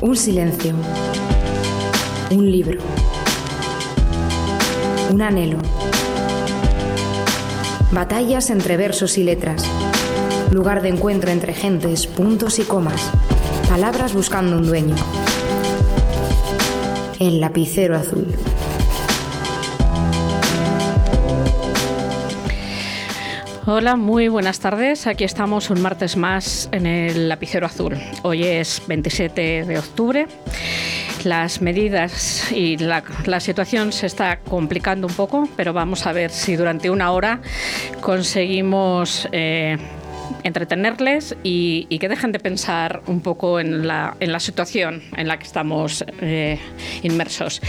Un silencio. Un libro. Un anhelo. Batallas entre versos y letras. Lugar de encuentro entre gentes, puntos y comas. Palabras buscando un dueño. El lapicero azul. Hola, muy buenas tardes. Aquí estamos un martes más en el lapicero azul. Hoy es 27 de octubre. Las medidas y la, situación se está complicando un poco, pero vamos a ver si durante una hora conseguimos eh, entretenerles y, que dejen de pensar un poco en la, en la situación en la que estamos eh, inmersos.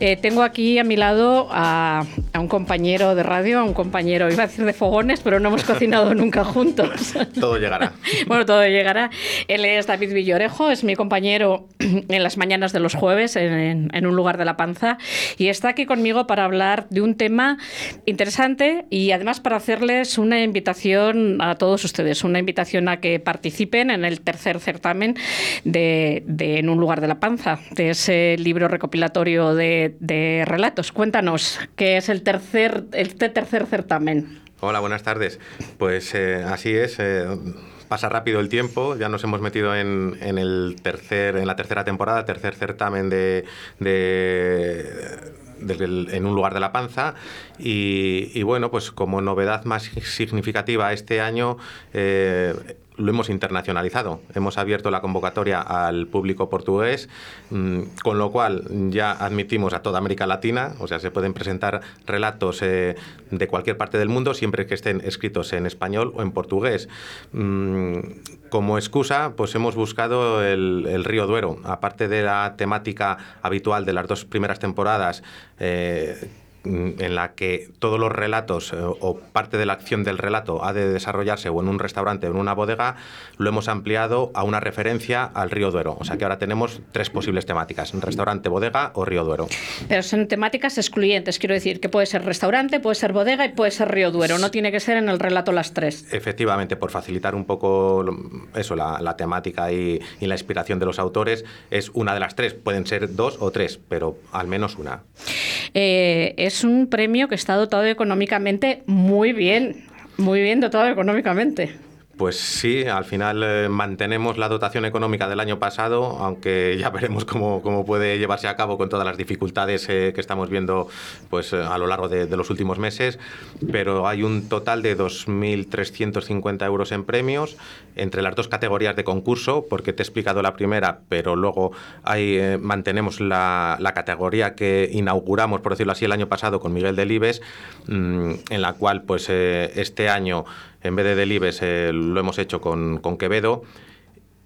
Eh, tengo aquí a mi lado a, un compañero de radio, a un compañero, iba a decir de fogones, pero no hemos cocinado nunca juntos. Todo llegará. bueno, todo llegará. Él es David Villorejo, es mi compañero en las mañanas de los jueves en, en un lugar de la panza y está aquí conmigo para hablar de un tema interesante y además para hacerles una invitación a todos ustedes es una invitación a que participen en el tercer certamen de, En un lugar de la panza, de ese libro recopilatorio de, relatos. Cuéntanos, ¿qué es el tercer, este tercer certamen? Hola, buenas tardes. Pues eh, así es. Eh, pasa rápido el tiempo, ya nos hemos metido en, el tercer, en la tercera temporada, tercer certamen de en un lugar de la panza. Y, bueno, pues como novedad más significativa este año eh, lo hemos internacionalizado. Hemos abierto la convocatoria al público portugués, mm, con lo cual ya admitimos a toda América Latina, o sea, se pueden presentar relatos eh, de cualquier parte del mundo siempre que estén escritos en español o en portugués. Mm, como excusa, pues hemos buscado el, río Duero, aparte de la temática habitual de las dos primeras temporadas. Eh, en la que todos los relatos eh, o parte de la acción del relato ha de desarrollarse o en un restaurante o en una bodega, lo hemos ampliado a una referencia al río Duero. O sea que ahora tenemos tres posibles temáticas, restaurante, bodega o río Duero. Pero son temáticas excluyentes, quiero decir, que puede ser restaurante, puede ser bodega y puede ser río Duero, no tiene que ser en el relato las tres. Efectivamente, por facilitar un poco eso, la, temática y, y la inspiración de los autores, es una de las tres, pueden ser dos o tres, pero al menos una. Eh, es un premio que está dotado económicamente muy bien, muy bien dotado económicamente. Pues sí, al final eh, mantenemos la dotación económica del año pasado, aunque ya veremos cómo, puede llevarse a cabo con todas las dificultades eh, que estamos viendo pues, eh, a lo largo de, los últimos meses, pero hay un total de 2.350 euros en premios entre las dos categorías de concurso, porque te he explicado la primera, pero luego hay, mantenemos la, categoría que inauguramos, por decirlo así, el año pasado con Miguel Delibes, mm, en la cual pues este año en vez de Delibes eh, lo hemos hecho con, Quevedo.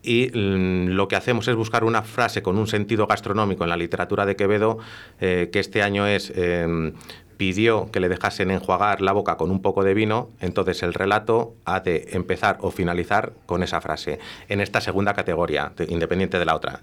Y mm, lo que hacemos es buscar una frase con un sentido gastronómico en la literatura de Quevedo, eh, que este año es em, pidió que le dejasen enjuagar la boca con un poco de vino, entonces el relato ha de empezar o finalizar con esa frase, en esta segunda categoría, independiente de la otra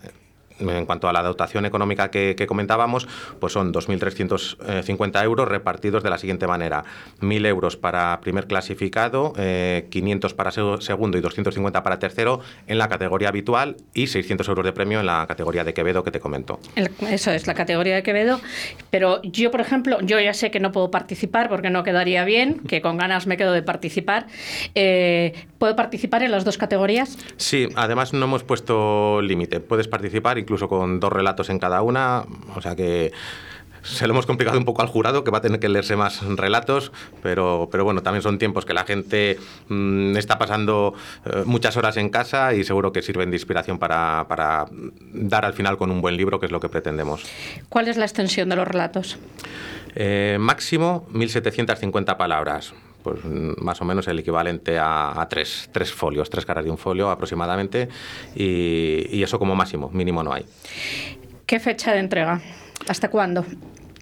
en cuanto a la dotación económica que, comentábamos, pues son 2.350 euros repartidos de la siguiente manera. 1.000 euros para primer clasificado, 500 eh, para segundo y 250 para tercero en la categoría habitual y 600 euros de premio en la categoría de Quevedo que te comento. eso es, la categoría de Quevedo. Pero yo, por ejemplo, yo ya sé que no puedo participar porque no quedaría bien, que con ganas me quedo de participar. Eh, ¿Puedo participar en las dos categorías? Sí, además no hemos puesto límite. Puedes participar incluso con dos relatos en cada una, o sea que se lo hemos complicado un poco al jurado, que va a tener que leerse más relatos, pero, pero bueno, también son tiempos que la gente mm, está pasando eh, muchas horas en casa y seguro que sirven de inspiración para, para, dar al final con un buen libro, que es lo que pretendemos. ¿Cuál es la extensión de los relatos? Eh, máximo 1.750 palabras pues más o menos el equivalente a, tres, tres, folios, tres caras de un folio aproximadamente, y, eso como máximo, mínimo no hay. ¿Qué fecha de entrega? ¿Hasta cuándo?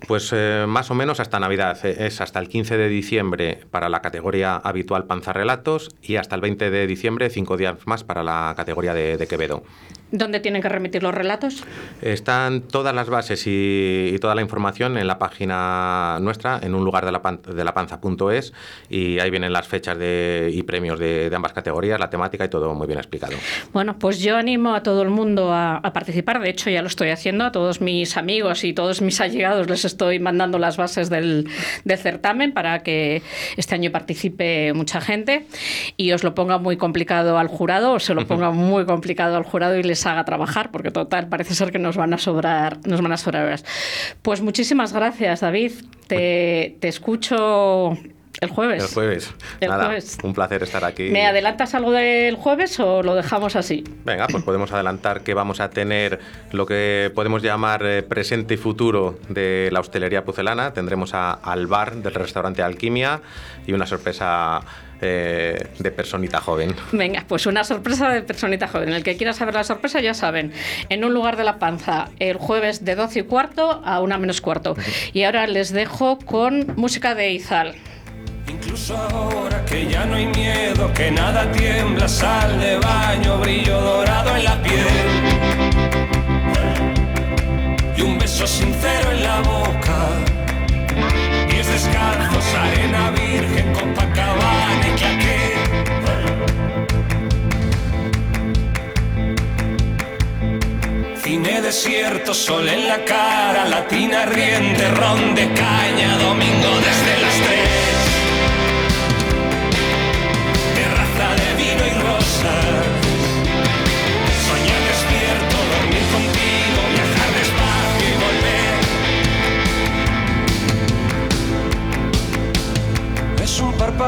Pues eh, más o menos hasta Navidad. Eh, es hasta el 15 de diciembre para la categoría habitual Panza Relatos y hasta el 20 de diciembre, cinco días más para la categoría de, de Quevedo. ¿Dónde tienen que remitir los relatos? Están todas las bases y, toda la información en la página nuestra, en un lugar de la, de la panza.es, y ahí vienen las fechas de, y premios de, ambas categorías, la temática y todo muy bien explicado. Bueno, pues yo animo a todo el mundo a, participar, de hecho ya lo estoy haciendo, a todos mis amigos y todos mis allegados les estoy mandando las bases del, del certamen para que este año participe mucha gente y os lo ponga muy complicado al jurado, o se lo ponga muy complicado al jurado y les haga trabajar, porque total, parece ser que nos van a sobrar, nos van a sobrar horas. Pues muchísimas gracias, David. Te, te escucho el jueves. El jueves. El jueves. Un placer estar aquí. ¿Me adelantas algo del jueves o lo dejamos así? Venga, pues podemos adelantar que vamos a tener lo que podemos llamar eh, presente y futuro de la hostelería pucelana. Tendremos a, al bar del restaurante Alquimia y una sorpresa eh, de personita joven. Venga, pues una sorpresa de personita joven. El que quiera saber la sorpresa ya saben. En un lugar de la panza, el jueves de 12 y cuarto a una menos cuarto. Y ahora les dejo con música de Izal. Incluso ahora que ya no hay miedo, que nada tiembla, sal de baño, brillo dorado en la piel. Y un beso sincero en la boca. Pies descalzos, arena virgen, Copacabana Cine desierto, sol en la cara, latina riente, ron de caña, domingo desde las tres.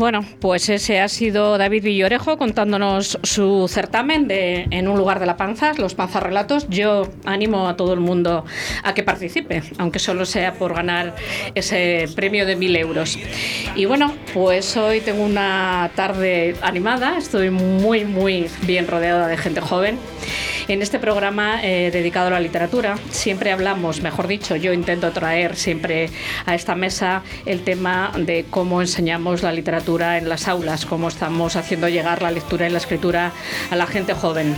Bueno, pues ese ha sido David Villorejo contándonos su certamen de En un lugar de la panza, los panzarrelatos. Yo animo a todo el mundo a que participe, aunque solo sea por ganar ese premio de mil euros. Y bueno, pues hoy tengo una tarde animada, estoy muy, muy bien rodeada de gente joven. En este programa eh, dedicado a la literatura siempre hablamos, mejor dicho, yo intento traer siempre a esta mesa el tema de cómo enseñamos la literatura en las aulas, cómo estamos haciendo llegar la lectura y la escritura a la gente joven.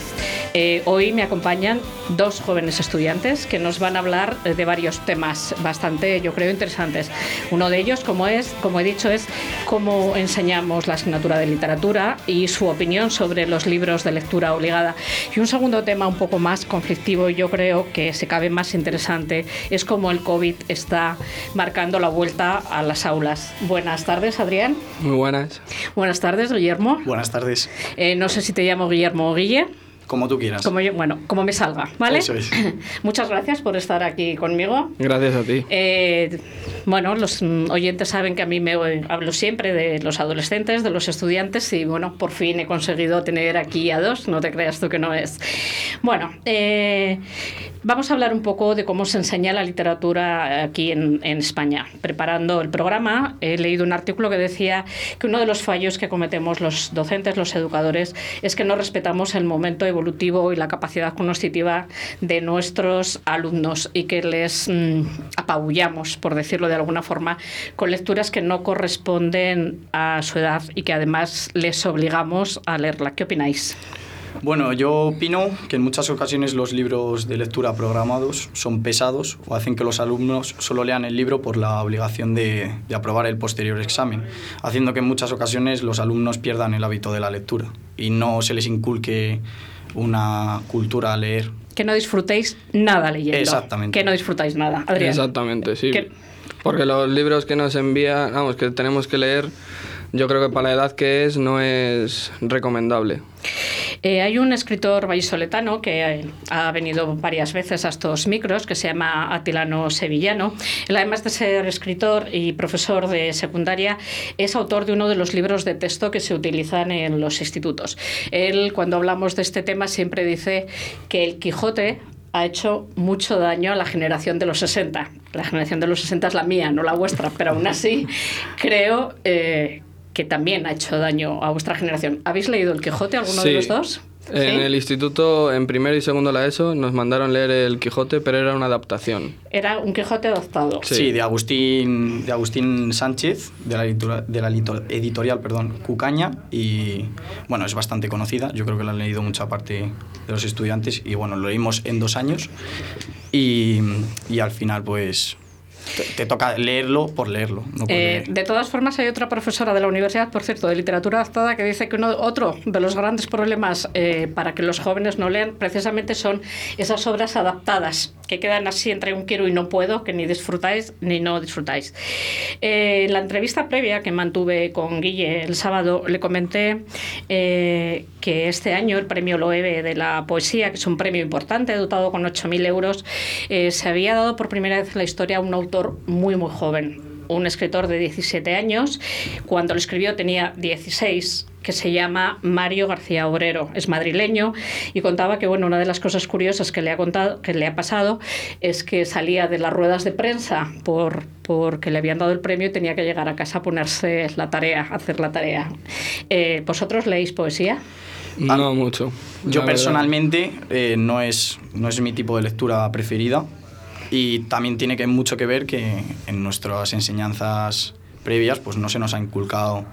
Eh, hoy me acompañan dos jóvenes estudiantes que nos van a hablar de varios temas bastante, yo creo, interesantes. Uno de ellos, como es, como he dicho, es cómo enseñamos la asignatura de literatura y su opinión sobre los libros de lectura obligada. Y un segundo tema un poco más conflictivo y yo creo que se cabe más interesante es cómo el COVID está marcando la vuelta a las aulas. Buenas tardes, Adrián. Muy buenas. Buenas tardes, Guillermo. Buenas tardes. Eh, no sé si te llamo Guillermo o Guille. Como tú quieras. Como yo, bueno, como me salga, ¿vale? Muchas gracias por estar aquí conmigo. Gracias a ti. Eh, bueno, los oyentes saben que a mí me hablo siempre de los adolescentes, de los estudiantes y bueno, por fin he conseguido tener aquí a dos, no te creas tú que no es. Bueno, eh, vamos a hablar un poco de cómo se enseña la literatura aquí en, en España. Preparando el programa he leído un artículo que decía que uno de los fallos que cometemos los docentes, los educadores, es que no respetamos el momento evolutivo y la capacidad cognitiva de nuestros alumnos y que les mm, apabullamos, por decirlo de alguna forma, con lecturas que no corresponden a su edad y que además les obligamos a leerla. ¿Qué opináis? Bueno, yo opino que en muchas ocasiones los libros de lectura programados son pesados o hacen que los alumnos solo lean el libro por la obligación de, de, aprobar el posterior examen, haciendo que en muchas ocasiones los alumnos pierdan el hábito de la lectura y no se les inculque una cultura a leer. Que no disfrutéis nada leyendo. Exactamente. Que no disfrutáis nada, Adrián. Exactamente, sí. Porque los libros que nos envía, vamos, que tenemos que leer, yo creo que para la edad que es no es recomendable. Eh, hay un escritor vallisoletano que eh, ha venido varias veces a estos micros, que se llama Atilano Sevillano. Él, además de ser escritor y profesor de secundaria, es autor de uno de los libros de texto que se utilizan en los institutos. Él, cuando hablamos de este tema, siempre dice que el Quijote ha hecho mucho daño a la generación de los 60. La generación de los 60 es la mía, no la vuestra, pero aún así creo eh, que también ha hecho daño a vuestra generación. ¿Habéis leído El Quijote, alguno de los dos? En el instituto, en primero y segundo la ESO, nos mandaron leer El Quijote, pero era una adaptación. Era un Quijote adaptado. Sí, de, Agustín, de Agustín Sánchez, de la, editorial, de la editorial perdón, Cucaña, y bueno, es bastante conocida, yo creo que la han leído mucha parte de los estudiantes, y bueno, lo leímos en dos años, y, y al final pues te, toca leerlo por leerlo. Eh, de todas formas, hay otra profesora de la universidad, por cierto, de literatura adaptada, que dice que uno, otro de los grandes problemas eh, para que los jóvenes no lean precisamente son esas obras adaptadas, que quedan así entre un quiero y no puedo, que ni disfrutáis ni no disfrutáis. Eh, en la entrevista previa que mantuve con Guille el sábado, le comenté que este año el premio Loewe de la poesía, que es un premio importante, dotado con 8.000 euros, se había dado por primera vez en la historia a un autor muy, muy joven, un escritor de 17 años. Cuando lo escribió tenía 16 que se llama Mario García Obrero, es madrileño y contaba que bueno, una de las cosas curiosas que le ha contado, que le ha pasado es que salía de las ruedas de prensa por porque le habían dado el premio y tenía que llegar a casa a ponerse la tarea, a hacer la tarea. Eh, ¿Vosotros leéis poesía? No mucho. Yo personalmente eh, no, es, no es mi tipo de lectura preferida. Y también tiene que, mucho que ver que en nuestras enseñanzas previas pues no se nos ha inculcado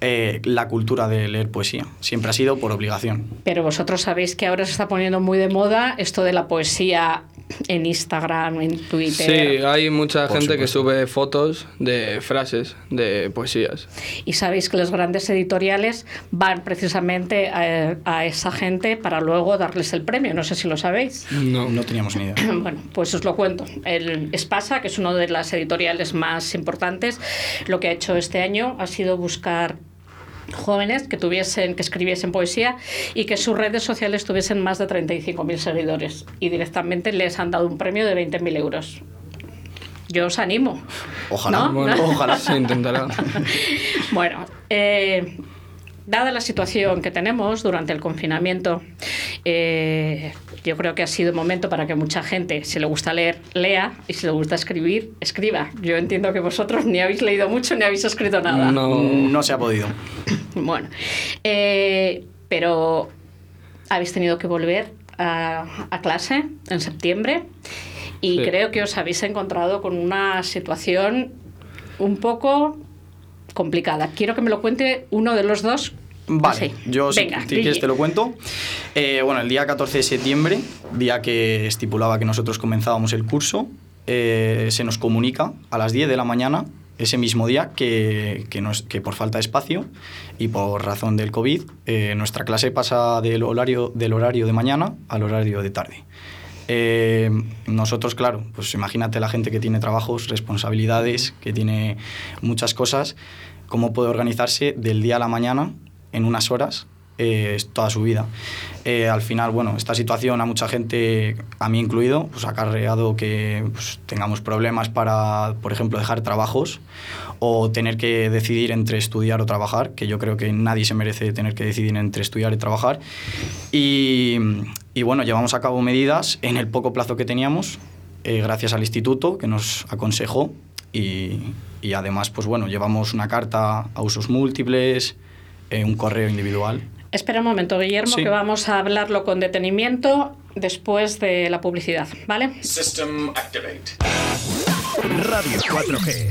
eh, la cultura de leer poesía. Siempre ha sido por obligación. Pero vosotros sabéis que ahora se está poniendo muy de moda esto de la poesía en Instagram, en Twitter. Sí, hay mucha gente que sube fotos de frases, de poesías. Y sabéis que los grandes editoriales van precisamente a, esa gente para luego darles el premio. No sé si lo sabéis. No, no teníamos ni idea. bueno, pues os lo cuento. El Espasa, que es una de las editoriales más importantes, lo que ha hecho este año ha sido buscar jóvenes que tuviesen que escribiesen poesía y que sus redes sociales tuviesen más de 35.000 seguidores y directamente les han dado un premio de 20.000 euros. Yo os animo. Ojalá, ojalá se intentará. bueno, eh, dada la situación que tenemos durante el confinamiento, eh, yo creo que ha sido momento para que mucha gente, si le gusta leer, lea y si le gusta escribir, escriba. Yo entiendo que vosotros ni habéis leído mucho ni habéis escrito nada. No, no se ha podido. bueno, eh, pero habéis tenido que volver a, clase en septiembre y creo que os habéis encontrado con una situación un poco complicada. Quiero que me lo cuente uno de los dos. Vale, yo si, quieres te lo cuento. Eh, bueno, el día 14 de septiembre, día que estipulaba que nosotros comenzábamos el curso, eh, se nos comunica a las 10 de la mañana, ese mismo día, que, que, que por falta de espacio y por razón del COVID, eh, nuestra clase pasa del horario, del horario de mañana al horario de tarde. Eh, nosotros, claro, pues imagínate la gente que tiene trabajos, responsabilidades, que tiene muchas cosas, cómo puede organizarse del día a la mañana en unas horas eh, toda su vida. Eh, al final, bueno, esta situación a mucha gente, a mí incluido, pues ha acarreado que pues, tengamos problemas para, por ejemplo, dejar trabajos o tener que decidir entre estudiar o trabajar, que yo creo que nadie se merece tener que decidir entre estudiar y trabajar. Y, y bueno, llevamos a cabo medidas en el poco plazo que teníamos, eh, gracias al instituto que nos aconsejó y, y, además, pues bueno, llevamos una carta a usos múltiples, un correo individual. Espera un momento, Guillermo, que vamos a hablarlo con detenimiento después de la publicidad, ¿vale? System activate. Radio 4G.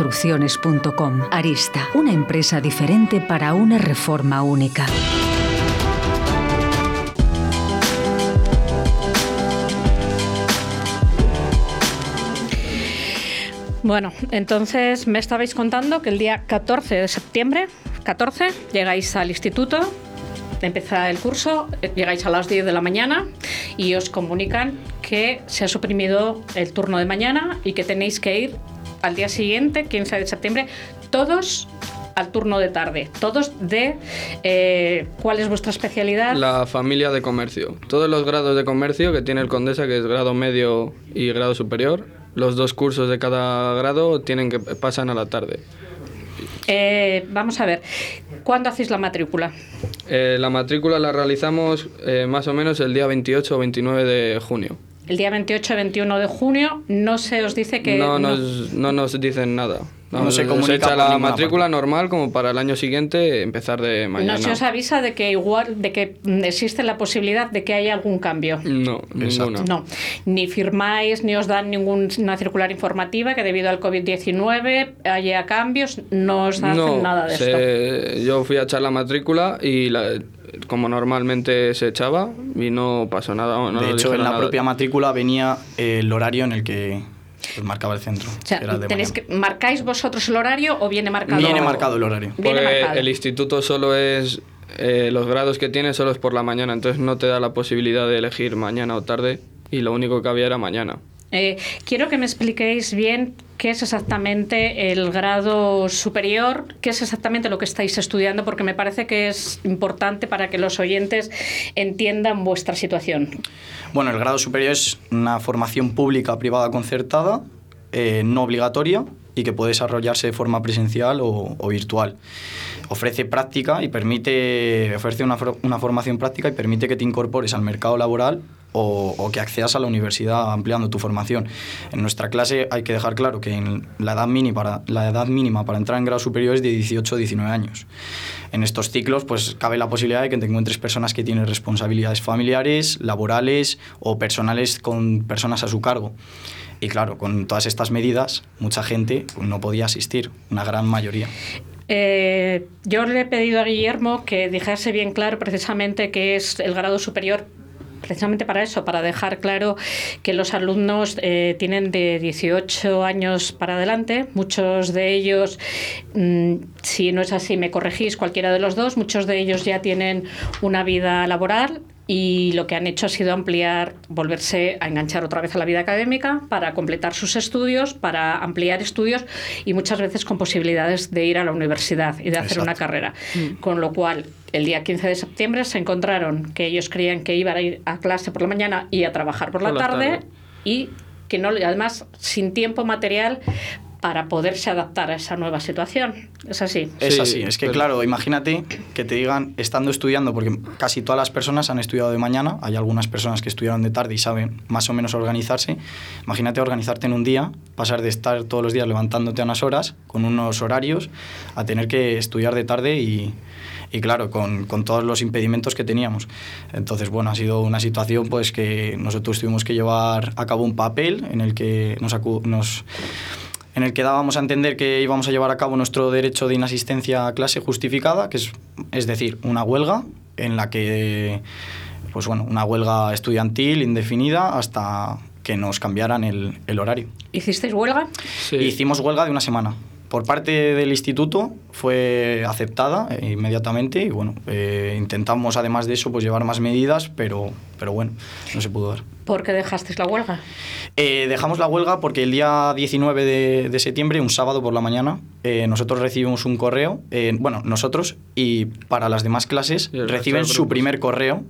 Arista, una empresa diferente para una reforma única. Bueno, entonces me estabais contando que el día 14 de septiembre, 14, llegáis al instituto, empieza el curso, llegáis a las 10 de la mañana y os comunican que se ha suprimido el turno de mañana y que tenéis que ir al día siguiente, 15 de septiembre, todos al turno de tarde, todos de eh, cuál es vuestra especialidad. La familia de comercio. Todos los grados de comercio que tiene el Condesa, que es grado medio y grado superior, los dos cursos de cada grado tienen que pasan a la tarde. Eh, vamos a ver, ¿cuándo hacéis la matrícula? Eh, la matrícula la realizamos más o menos el día 28 o 29 de junio. El día 28 21 de junio no se os dice que... No nos, no nos dicen nada. No Vamos, se se comunica echa la matrícula normal como para el año siguiente empezar de mañana. No se os avisa de que igual, de que existe la posibilidad de que haya algún cambio. No, ninguna. No, ni firmáis ni os dan ninguna circular informativa que debido al COVID-19 haya cambios, no os hacen No, nada de esto. se- yo fui a echar la matrícula y la- como normalmente se echaba y no pasó nada. no de hecho, en la nada. propia matrícula venía el horario en el que pues, marcaba el centro. O sea, que era el de tenéis que, ¿marcáis vosotros el horario o viene marcado? Viene marcado el horario. Porque marcado. el instituto solo es eh, los grados que tiene solo es por la mañana, entonces no te da la posibilidad de elegir mañana o tarde y lo único que había era mañana. Eh, quiero que me expliquéis bien qué es exactamente el grado superior, qué es exactamente lo que estáis estudiando, porque me parece que es importante para que los oyentes entiendan vuestra situación. Bueno, el grado superior es una formación pública privada concertada, eh, no obligatoria y que puede desarrollarse de forma presencial o, o virtual. Ofrece práctica y permite, ofrece una, una formación práctica y permite que te incorpores al mercado laboral o, que accedas a la universidad ampliando tu formación. En nuestra clase hay que dejar claro que la, edad mínima para, entrar en grado superior es de 18 o 19 años. En estos ciclos pues cabe la posibilidad de que te encuentres personas que tienen responsabilidades familiares, laborales o personales con personas a su cargo. Y claro, con todas estas medidas, mucha gente no podía asistir, una gran mayoría. Eh, yo le he pedido a Guillermo que dijese bien claro precisamente qué es el grado superior precisamente para eso, para dejar claro que los alumnos eh, tienen de 18 años para adelante, muchos de ellos, mm, si no es así, me corregís cualquiera de los dos, muchos de ellos ya tienen una vida laboral y lo que han hecho ha sido ampliar, volverse a enganchar otra vez a la vida académica para completar sus estudios, para ampliar estudios y muchas veces con posibilidades de ir a la universidad y de hacer Exacto. una carrera. Con lo cual, el día 15 de septiembre se encontraron que ellos creían que iban a ir a clase por la mañana y a trabajar por la, Por la tarde, tarde. y que no, además sin tiempo material para poderse adaptar a esa nueva situación. Es así. Es Sí, así, es que pero- claro, imagínate que te digan, estando estudiando, porque casi todas las personas han estudiado de mañana, hay algunas personas que estudiaron de tarde y saben más o menos organizarse, imagínate organizarte en un día, pasar de estar todos los días levantándote a unas horas, con unos horarios, a tener que estudiar de tarde y, y claro, con, con todos los impedimentos que teníamos. Entonces, bueno, ha sido una situación pues que nosotros tuvimos que llevar a cabo un papel en el que nos, acu- nos en el que dábamos a entender que íbamos a llevar a cabo nuestro derecho de inasistencia a clase justificada, que es, es decir, una huelga en la que, pues bueno, una huelga estudiantil indefinida hasta que nos cambiaran el, el horario. ¿Hicisteis huelga? Sí. Hicimos huelga de una semana. por parte del instituto fue aceptada inmediatamente y bueno, eh, intentamos además de eso pues llevar más medidas, pero, pero bueno, no se pudo dar. ¿Por qué dejasteis la huelga? Eh, dejamos la huelga porque el día 19 de, de septiembre, un sábado por la mañana, eh, nosotros recibimos un correo, eh, bueno, nosotros y para las demás clases reciben su primer correo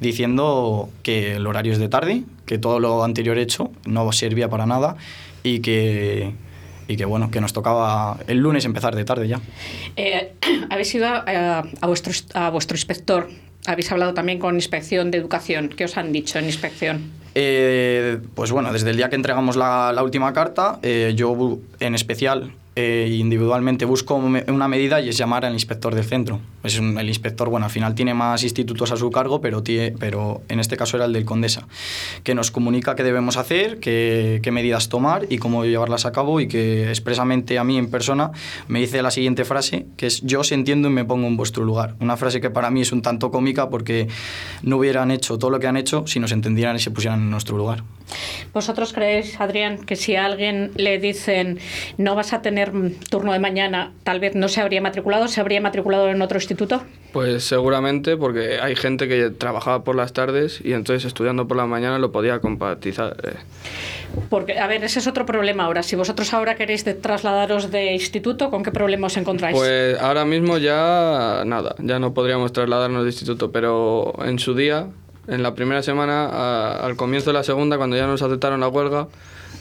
diciendo que el horario es de tarde, que todo lo anterior hecho no servía para nada y que, y que bueno, que nos tocaba el lunes empezar de tarde ya. Eh, habéis ido a, a vuestro, a vuestro inspector. Habéis hablado también con Inspección de Educación. ¿Qué os han dicho en Inspección? Eh, pues bueno, desde el día que entregamos la, última carta, eh, yo en especial eh, individualmente busco una medida y es llamar al inspector del centro. Es el inspector, bueno, al final tiene más institutos a su cargo, pero, tie- pero en este caso era el del Condesa, que nos comunica qué debemos hacer, qué, qué medidas tomar y cómo llevarlas a cabo y que expresamente a mí en persona me dice la siguiente frase, que es yo os entiendo y me pongo en vuestro lugar. Una frase que para mí es un tanto cómica porque no hubieran hecho todo lo que han hecho si nos entendieran y se pusieran en nuestro lugar. ¿Vosotros creéis, Adrián, que si a alguien le dicen no vas a tener turno de mañana, tal vez no se habría matriculado, se habría matriculado en otro instituto? Pues seguramente porque hay gente que trabajaba por las tardes y entonces estudiando por la mañana lo podía compatizar. eh. Porque, a ver, ese es otro problema ahora. Si vosotros ahora queréis de- trasladaros de instituto, ¿con qué problema os encontráis? Pues ahora mismo ya nada, ya no podríamos trasladarnos de instituto, pero en su día, en la primera semana, a- al comienzo de la segunda, cuando ya nos aceptaron la huelga,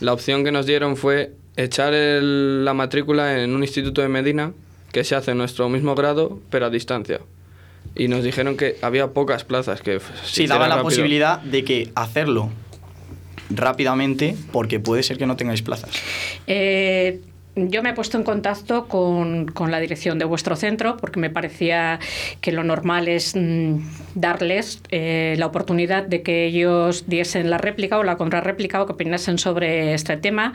la opción que nos dieron fue echar el- la matrícula en un instituto de Medina que se hace en nuestro mismo grado, pero a distancia. Y nos dijeron que había pocas plazas, que Sí, daban la rápido. posibilidad de que hacerlo rápidamente porque puede ser que no tengáis plazas. Eh, yo me he puesto en contacto con, con la dirección de vuestro centro porque me parecía que lo normal es mm, darles eh, la oportunidad de que ellos diesen la réplica o la contrarréplica o que opinasen sobre este tema.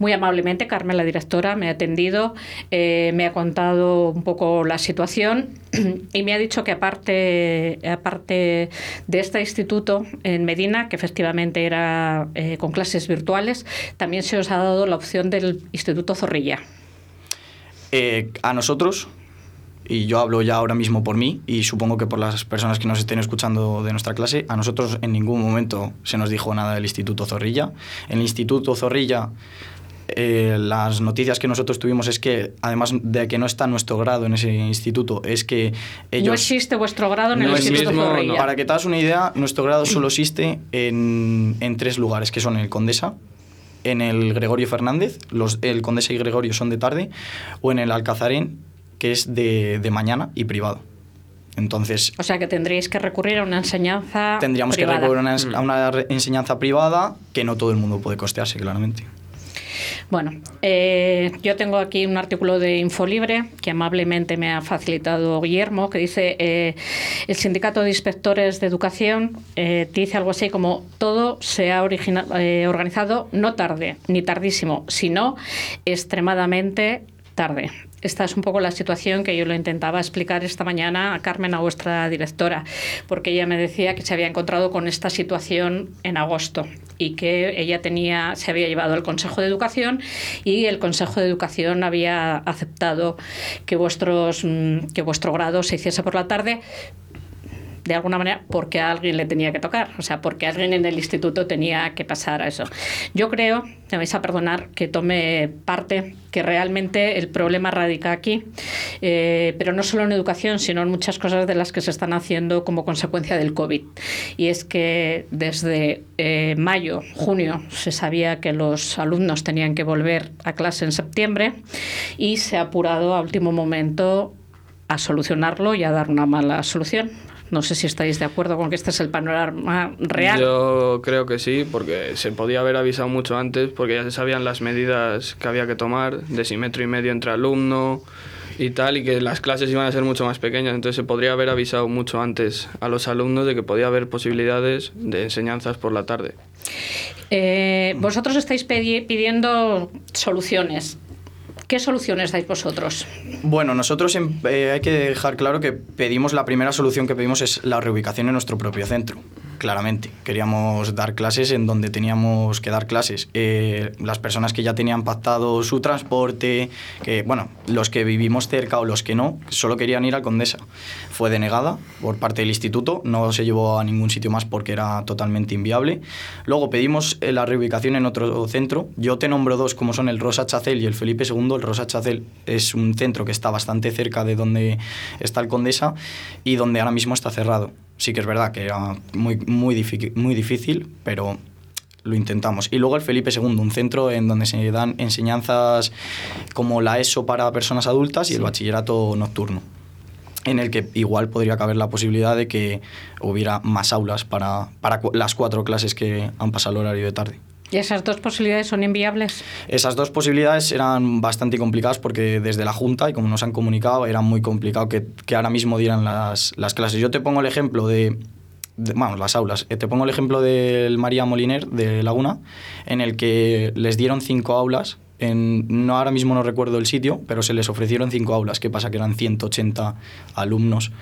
Muy amablemente, Carmen, la directora, me ha atendido, eh, me ha contado un poco la situación y me ha dicho que aparte, aparte de este instituto en Medina, que efectivamente era eh, con clases virtuales, también se os ha dado la opción del Instituto Zorrilla. Eh, a nosotros, y yo hablo ya ahora mismo por mí y supongo que por las personas que nos estén escuchando de nuestra clase, a nosotros en ningún momento se nos dijo nada del Instituto Zorrilla. En el Instituto Zorrilla eh, las noticias que nosotros tuvimos es que, además de que no está nuestro grado en ese instituto, es que ellos... no existe vuestro grado en el Instituto. Zorrilla. Para que te hagas una idea, nuestro grado solo existe en, en tres lugares, que son el Condesa, en el Gregorio Fernández, los, el Condesa y Gregorio son de tarde, o en el Alcazarén, que es de, de mañana y privado. Entonces, O sea que tendréis que recurrir a una enseñanza tendríamos privada. que recurrir a una, a una re- enseñanza privada que no todo el mundo puede costearse, claramente. Bueno, eh, yo tengo aquí un artículo de Infolibre que amablemente me ha facilitado Guillermo, que dice, eh, el Sindicato de Inspectores de Educación eh, dice algo así como, todo se ha eh, organizado no tarde, ni tardísimo, sino extremadamente tarde. Esta es un poco la situación que yo lo intentaba explicar esta mañana a Carmen, a vuestra directora, porque ella me decía que se había encontrado con esta situación en agosto y que ella tenía, se había llevado al Consejo de Educación y el Consejo de Educación había aceptado que, vuestros, mm, que vuestro grado se hiciese por la tarde, de alguna manera porque a alguien le tenía que tocar, o sea, porque alguien en el instituto tenía que pasar a eso. Yo creo, me vais a perdonar que tome parte, que realmente el problema radica aquí, eh, pero no solo en educación, sino en muchas cosas de las que se están haciendo como consecuencia del COVID. Y es que desde eh, mayo, junio, se sabía que los alumnos tenían que volver a clase en septiembre y se ha apurado a último momento a solucionarlo y a dar una mala solución. No sé si estáis de acuerdo con que este es el panorama real. Yo creo que sí, porque se podía haber avisado mucho antes, porque ya se sabían las medidas que había que tomar, de si metro y medio entre alumno y tal, y que las clases iban a ser mucho más pequeñas, entonces se podría haber avisado mucho antes a los alumnos de que podía haber posibilidades de enseñanzas por la tarde. Eh, vosotros estáis pidiendo soluciones. ¿Qué soluciones dais vosotros? Bueno, nosotros em- eh, hay que dejar claro que pedimos, la primera solución que pedimos es la reubicación en nuestro propio centro. claramente. Queríamos dar clases en donde teníamos que dar clases. Eh, las personas que ya tenían pactado su transporte, que, bueno, los que vivimos cerca o los que no, solo querían ir a Condesa. Fue denegada por parte del instituto, no se llevó a ningún sitio más porque era totalmente inviable. Luego pedimos eh, la reubicación en otro centro. Yo te nombro dos, como son el Rosa Chacel y el Felipe II. El Rosa Chacel es un centro que está bastante cerca de donde está el Condesa y donde ahora mismo está cerrado sí que es verdad que era muy, muy, difícil, muy difícil, pero lo intentamos. Y luego el Felipe II, un centro en donde se dan enseñanzas como la ESO para personas adultas y el bachillerato nocturno, en el que igual podría caber la posibilidad de que hubiera más aulas para, para las cuatro clases que han pasado el horario de tarde. ¿Y esas dos posibilidades son inviables? Esas dos posibilidades eran bastante complicadas porque desde la Junta, y como nos han comunicado, era muy complicado que, que ahora mismo dieran las, las, clases. Yo te pongo el ejemplo de, vamos, las aulas. Eh, te pongo el ejemplo del María Moliner de Laguna, en el que les dieron cinco aulas. En, no ahora mismo no recuerdo el sitio, pero se les ofrecieron cinco aulas. ¿Qué pasa? Que eran 180 alumnos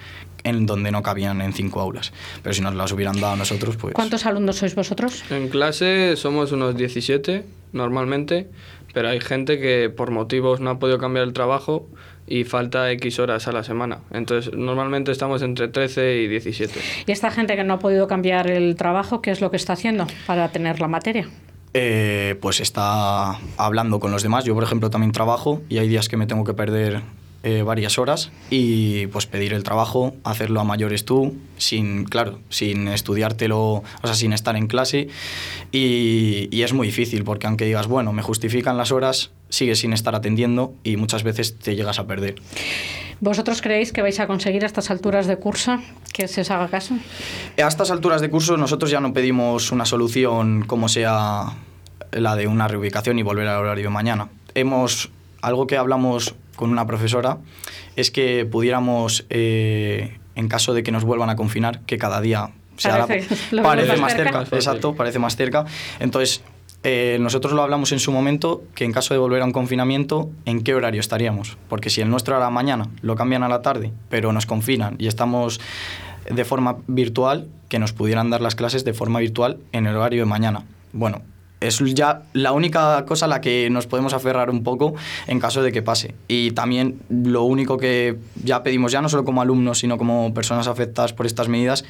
en donde no cabían en cinco aulas. Pero si nos las hubieran dado nosotros, pues... ¿Cuántos alumnos sois vosotros? En clase somos unos 17 normalmente, pero hay gente que por motivos no ha podido cambiar el trabajo y falta X horas a la semana. Entonces, normalmente estamos entre 13 y 17. ¿Y esta gente que no ha podido cambiar el trabajo, qué es lo que está haciendo para tener la materia? Eh, pues está hablando con los demás. Yo, por ejemplo, también trabajo y hay días que me tengo que perder eh, varias horas y pues pedir el trabajo, hacerlo a mayores tú, sin, claro, sin estudiártelo, o sea, sin estar en clase. Y, y, es muy difícil porque aunque digas, bueno, me justifican las horas, sigues sin estar atendiendo y muchas veces te llegas a perder. ¿Vosotros creéis que vais a conseguir a estas alturas de curso que se os haga caso? A estas alturas de curso nosotros ya no pedimos una solución como sea la de una reubicación y volver al horario mañana. Hemos, algo que hablamos con una profesora es que pudiéramos, eh, en caso de que nos vuelvan a confinar, que cada día se parece, hará, parece más cerca, exacto, parece más cerca. Entonces, eh, nosotros lo hablamos en su momento, que en caso de volver a un confinamiento, ¿en qué horario estaríamos? Porque si el nuestro era mañana, lo cambian a la tarde, pero nos confinan y estamos de forma virtual, que nos pudieran dar las clases de forma virtual en el horario de mañana. Bueno, es ya la única cosa a la que nos podemos aferrar un poco en caso de que pase. Y también lo único que ya pedimos, ya no solo como alumnos, sino como personas afectadas por estas medidas,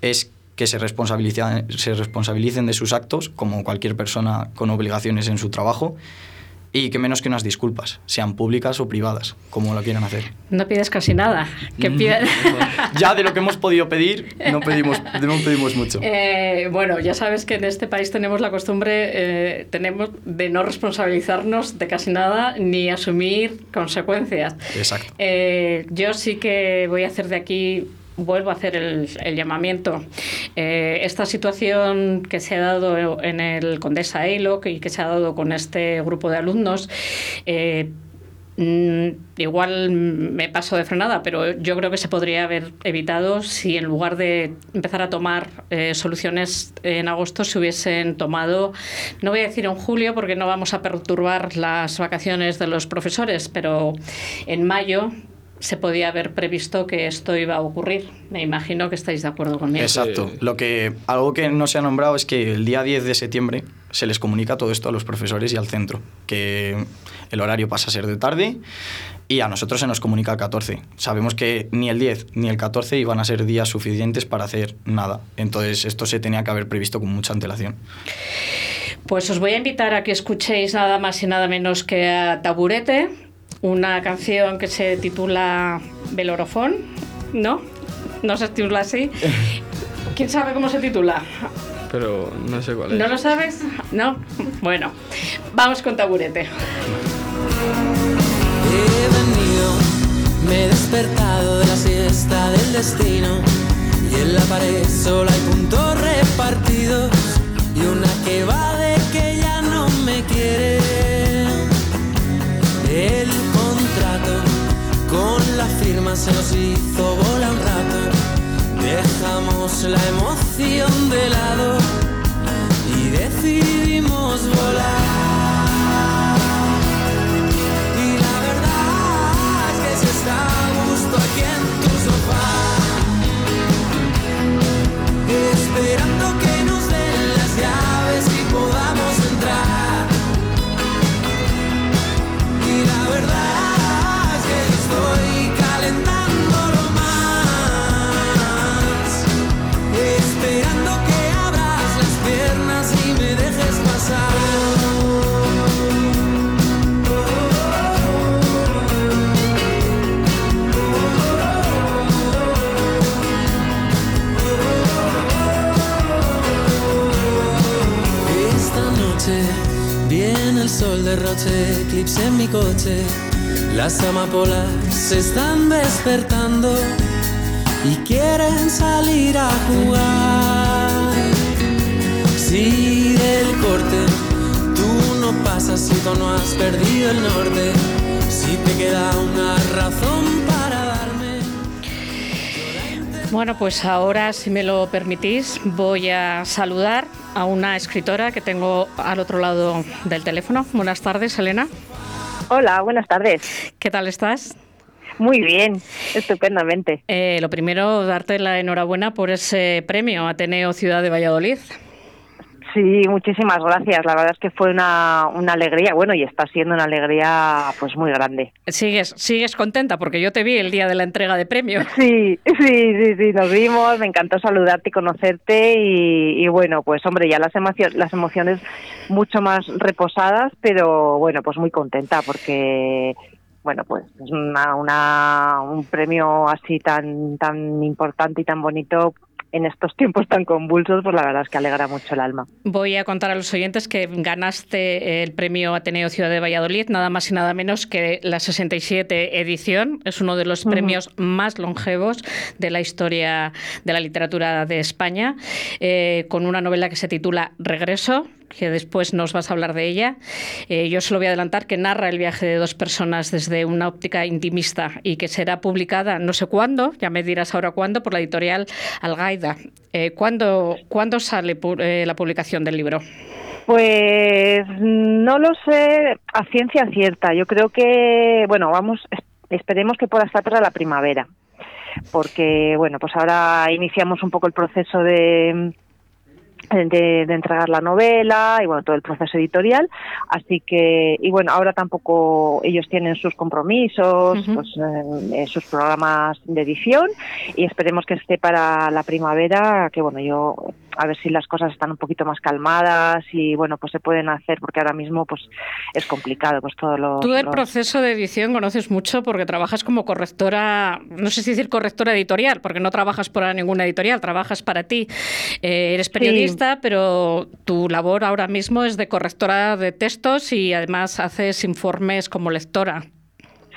es que se responsabilicen, se responsabilicen de sus actos, como cualquier persona con obligaciones en su trabajo, y que menos que unas disculpas, sean públicas o privadas, como lo quieran hacer. No pides casi nada. Que Mm. pide... ya de lo que hemos podido pedir, no pedimos, no pedimos mucho. Eh, bueno, ya sabes que en este país tenemos la costumbre eh, tenemos de no responsabilizarnos de casi nada ni asumir consecuencias. Exacto. Eh, yo sí que voy a hacer de aquí vuelvo a hacer el, el llamamiento. Eh, esta situación que se ha dado en el Condesa EILOC y que se ha dado con este grupo de alumnos, eh, mm, igual me paso de frenada, pero yo creo que se podría haber evitado si en lugar de empezar a tomar eh, soluciones en agosto se hubiesen tomado, no voy a decir en julio porque no vamos a perturbar las vacaciones de los profesores, pero en mayo se podía haber previsto que esto iba a ocurrir. Me imagino que estáis de acuerdo conmigo. Exacto. Lo que, algo que no se ha nombrado es que el día 10 de septiembre se les comunica todo esto a los profesores y al centro, que el horario pasa a ser de tarde y a nosotros se nos comunica el 14. Sabemos que ni el 10 ni el 14 iban a ser días suficientes para hacer nada. Entonces esto se tenía que haber previsto con mucha antelación. Pues os voy a invitar a que escuchéis nada más y nada menos que a Taburete, una canción que se titula Belorofón, ¿no? No se titula así. ¿Quién sabe cómo se titula? Pero no sé cuál es. ¿No lo sabes? ¿No? Bueno, vamos con Taburete. He venido, me he despertado de la siesta del destino y en la pared solo hay puntos repartidos y una que va de que ya no me quiere. El con la firma se nos hizo bola un rato. Dejamos la emoción de lado y decidimos volar. Y la verdad es que se está a gusto aquí en tu sofá, sol de roche, eclipse en mi coche. Las amapolas se están despertando y quieren salir a jugar. Sigue el corte, tú no pasas si tú no has perdido el norte. Si te queda una razón para darme. Bueno, pues ahora, si me lo permitís, voy a saludar a una escritora que tengo al otro lado del teléfono. Buenas tardes, Elena. Hola, buenas tardes. ¿Qué tal estás? Muy bien, estupendamente. Eh, lo primero, darte la enhorabuena por ese premio Ateneo Ciudad de Valladolid. Sí, muchísimas gracias. La verdad es que fue una, una alegría, bueno, y está siendo una alegría pues muy grande. ¿Sigues, ¿Sigues contenta? Porque yo te vi el día de la entrega de premios. Sí, sí, sí, sí, nos vimos, me encantó saludarte y conocerte y, y bueno, pues hombre, ya las, emociones, las emociones mucho más reposadas, pero bueno, pues muy contenta porque bueno, pues es una, una, un premio así tan, tan importante y tan bonito en estos tiempos tan convulsos, pues la verdad es que alegra mucho el alma. Voy a contar a los oyentes que ganaste el premio Ateneo Ciudad de Valladolid, nada más y nada menos que la 67 edición. Es uno de los premios más longevos de la historia de la literatura de España, eh, con una novela que se titula Regreso, que después nos vas a hablar de ella. Eh, yo solo voy a adelantar que narra el viaje de dos personas desde una óptica intimista y que será publicada no sé cuándo, ya me dirás ahora cuándo, por la editorial Algaida. Eh, ¿cuándo, ¿Cuándo sale eh, la publicación del libro? Pues no lo sé a ciencia cierta. Yo creo que, bueno, vamos, esperemos que pueda estar para la primavera, porque, bueno, pues ahora iniciamos un poco el proceso de de, de, entregar la novela y bueno todo el proceso editorial así que y bueno ahora tampoco ellos tienen sus compromisos uh -huh. pues, eh, sus programas de edición y esperemos que esté para la primavera que bueno yo a ver si las cosas están un poquito más calmadas y bueno pues se pueden hacer porque ahora mismo pues es complicado pues todo lo tú del proceso de edición conoces mucho porque trabajas como correctora no sé si decir correctora editorial porque no trabajas para ninguna editorial trabajas para ti eh, eres periodista sí. pero tu labor ahora mismo es de correctora de textos y además haces informes como lectora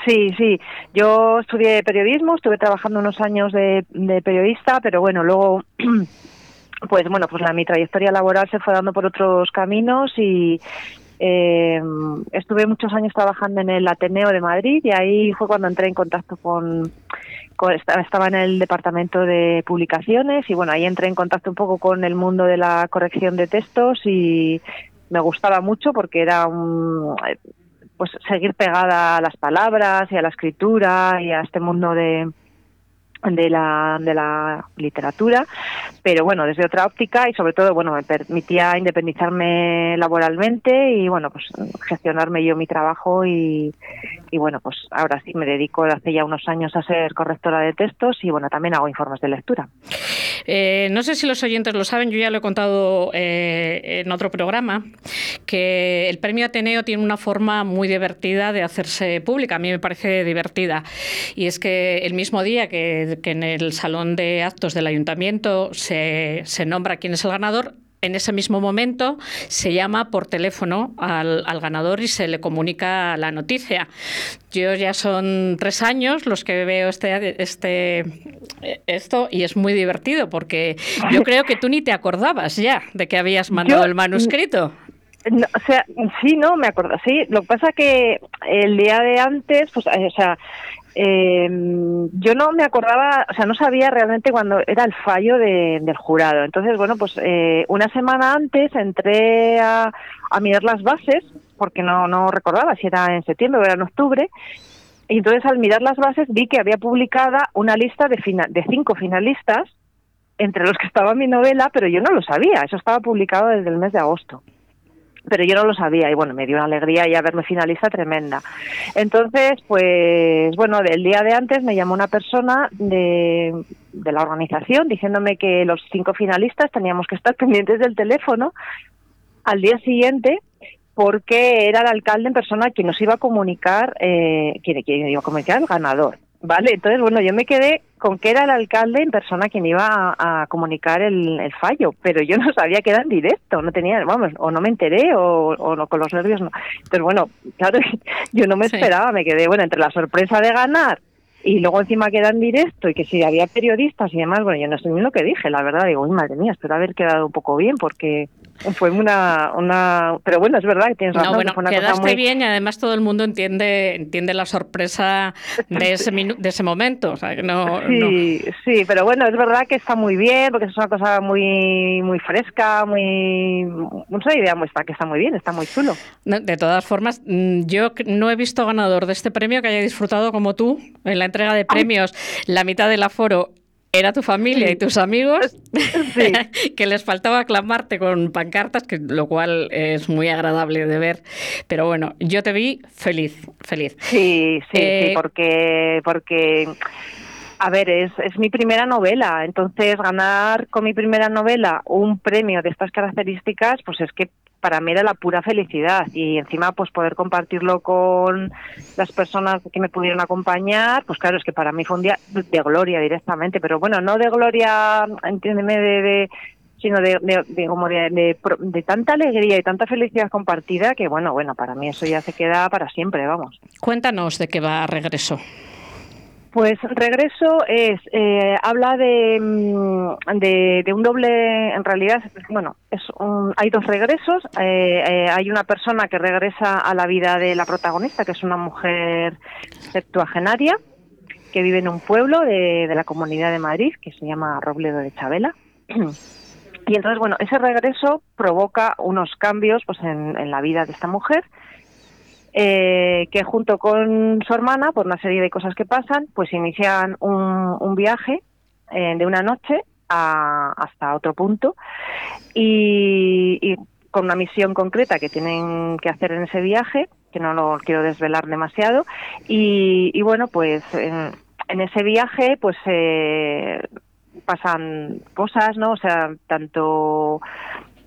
Sí, sí. Yo estudié periodismo, estuve trabajando unos años de, de periodista, pero bueno, luego pues bueno, pues la, mi trayectoria laboral se fue dando por otros caminos y eh, estuve muchos años trabajando en el Ateneo de Madrid y ahí fue cuando entré en contacto con, con, estaba en el departamento de publicaciones y bueno, ahí entré en contacto un poco con el mundo de la corrección de textos y me gustaba mucho porque era un pues seguir pegada a las palabras y a la escritura y a este mundo de de la, de la literatura, pero bueno, desde otra óptica y sobre todo, bueno, me permitía independizarme laboralmente y bueno, pues gestionarme yo mi trabajo y, y bueno, pues ahora sí me dedico hace ya unos años a ser correctora de textos y bueno, también hago informes de lectura. Eh, no sé si los oyentes lo saben, yo ya lo he contado eh, en otro programa, que el premio Ateneo tiene una forma muy divertida de hacerse pública, a mí me parece divertida, y es que el mismo día que, que en el salón de actos del ayuntamiento se, se nombra quién es el ganador, en ese mismo momento se llama por teléfono al, al, ganador y se le comunica la noticia. Yo ya son tres años los que veo este, este esto y es muy divertido porque yo creo que tú ni te acordabas ya de que habías mandado yo, el manuscrito. No, o sea, sí, no, me acuerdo, sí. Lo que pasa que el día de antes, pues, o sea, eh, yo no me acordaba, o sea, no sabía realmente cuándo era el fallo de, del jurado. Entonces, bueno, pues eh, una semana antes entré a, mirar las bases, porque no, no recordaba si era en septiembre o era en octubre, y entonces al mirar las bases vi que había publicada una lista de, de cinco finalistas, entre los que estaba mi novela, pero yo no lo sabía, eso estaba publicado desde el mes de agosto pero yo no lo sabía y bueno, me dio una alegría ya verme finalista tremenda. Entonces, pues bueno, del día de antes me llamó una persona de, de la organización diciéndome que los cinco finalistas teníamos que estar pendientes del teléfono al día siguiente porque era el alcalde en persona quien nos iba a comunicar, eh, quien, quien iba a comunicar el ganador. Vale, entonces, bueno, yo me quedé con que era el alcalde en persona quien iba a, a comunicar el, el, fallo, pero yo no sabía que era en directo, no tenía, vamos, o no me enteré o, o no, con los nervios no. Entonces, bueno, claro, yo no me sí. esperaba, me quedé, bueno, entre la sorpresa de ganar y luego encima queda en directo y que si había periodistas y demás, bueno, yo no sé ni lo que dije, la verdad, digo, uy, madre mía, espero haber quedado un poco bien porque fue una, una pero bueno, es verdad que tienes razón. No, bueno, que fue una quedaste cosa muy... bien y además todo el mundo entiende entiende la sorpresa de ese de ese momento, o sea, que no, sí, no. sí, pero bueno, es verdad que está muy bien porque es una cosa muy muy fresca, muy no sé, idea muestra que está muy bien, está muy chulo. De todas formas, mm, yo no he visto ganador de este premio que haya disfrutado como tú en la entrega de premios Ay. la mitad del aforo era tu familia sí. y tus amigos, sí. que les faltaba aclamarte con pancartas, que, lo cual es muy agradable de ver. Pero bueno, yo te vi feliz, feliz. Sí, sí, eh, sí, porque, porque a ver, es, es mi primera novela, entonces ganar con mi primera novela un premio de estas características, pues es que para mí era la pura felicidad y encima pues poder compartirlo con las personas que me pudieron acompañar, pues claro, es que para mí fue un día de gloria directamente, pero bueno, no de gloria, entiéndeme, de, de sino de, de, como de, de, tanta alegría y tanta felicidad compartida que bueno, bueno, para mí eso ya se queda para siempre, vamos. Cuéntanos de qué va Regreso. Pues regreso es eh, habla de, de, de, un doble, en realidad, bueno, es un, hay dos regresos. Eh, eh, hay una persona que regresa a la vida de la protagonista, que es una mujer septuagenaria que vive en un pueblo de, de la Comunidad de Madrid que se llama Robledo de Chabela. Y entonces, bueno, ese regreso provoca unos cambios pues en, en la vida de esta mujer eh, que junto con su hermana, por una serie de cosas que pasan, pues inician un, un viaje eh, de una noche a, hasta otro punto y, y, con una misión concreta que tienen que hacer en ese viaje, que no lo quiero desvelar demasiado, y, y bueno, pues en, ese viaje pues eh, pasan cosas, ¿no? O sea, tanto